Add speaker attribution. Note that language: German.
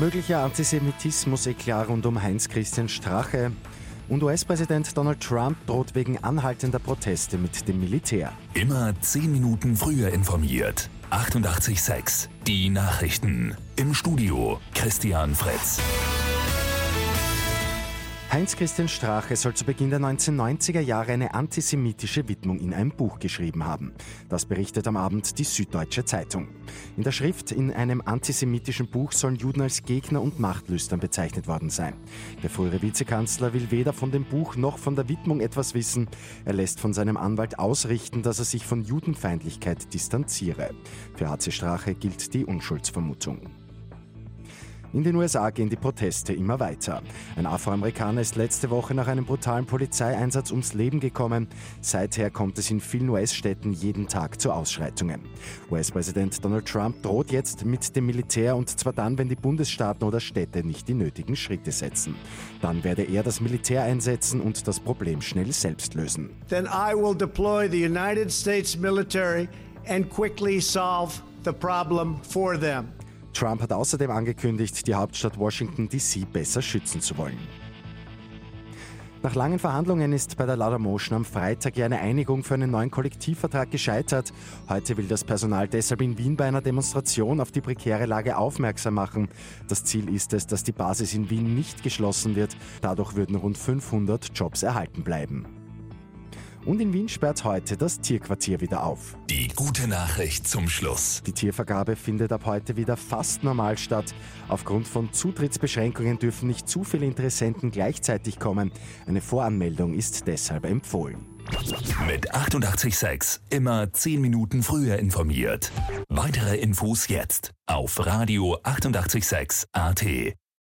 Speaker 1: Möglicher Antisemitismus-Eklat rund um Heinz-Christian Strache. Und US-Präsident Donald Trump droht wegen anhaltender Proteste mit dem Militär.
Speaker 2: Immer 10 Minuten früher informiert. 88.6 Die Nachrichten. Im Studio Christian Fritz.
Speaker 1: Heinz-Christian Strache soll zu Beginn der 1990er Jahre eine antisemitische Widmung in einem Buch geschrieben haben. Das berichtet am Abend die Süddeutsche Zeitung. In der Schrift in einem antisemitischen Buch sollen Juden als Gegner und Machtlüstern bezeichnet worden sein. Der frühere Vizekanzler will weder von dem Buch noch von der Widmung etwas wissen. Er lässt von seinem Anwalt ausrichten, dass er sich von Judenfeindlichkeit distanziere. Für HC Strache gilt die Unschuldsvermutung. In den USA gehen die Proteste immer weiter. Ein Afroamerikaner ist letzte Woche nach einem brutalen Polizeieinsatz ums Leben gekommen. Seither kommt es in vielen US-Städten jeden Tag zu Ausschreitungen. US-Präsident Donald Trump droht jetzt mit dem Militär und zwar dann, wenn die Bundesstaaten oder Städte nicht die nötigen Schritte setzen. Dann werde er das Militär einsetzen und das Problem schnell selbst lösen.
Speaker 3: Then I will deploy the United States military and quickly solve the problem for them.
Speaker 1: Trump hat außerdem angekündigt, die Hauptstadt Washington DC besser schützen zu wollen. Nach langen Verhandlungen ist bei der Lauder Motion am Freitag ja eine Einigung für einen neuen Kollektivvertrag gescheitert. Heute will das Personal deshalb in Wien bei einer Demonstration auf die prekäre Lage aufmerksam machen. Das Ziel ist es, dass die Basis in Wien nicht geschlossen wird. Dadurch würden rund 500 Jobs erhalten bleiben. Und in Wien sperrt heute das Tierquartier wieder auf.
Speaker 2: Die gute Nachricht zum Schluss.
Speaker 1: Die Tiervergabe findet ab heute wieder fast normal statt. Aufgrund von Zutrittsbeschränkungen dürfen nicht zu viele Interessenten gleichzeitig kommen. Eine Voranmeldung ist deshalb empfohlen.
Speaker 2: Mit 886 immer 10 Minuten früher informiert. Weitere Infos jetzt auf Radio 886 AT.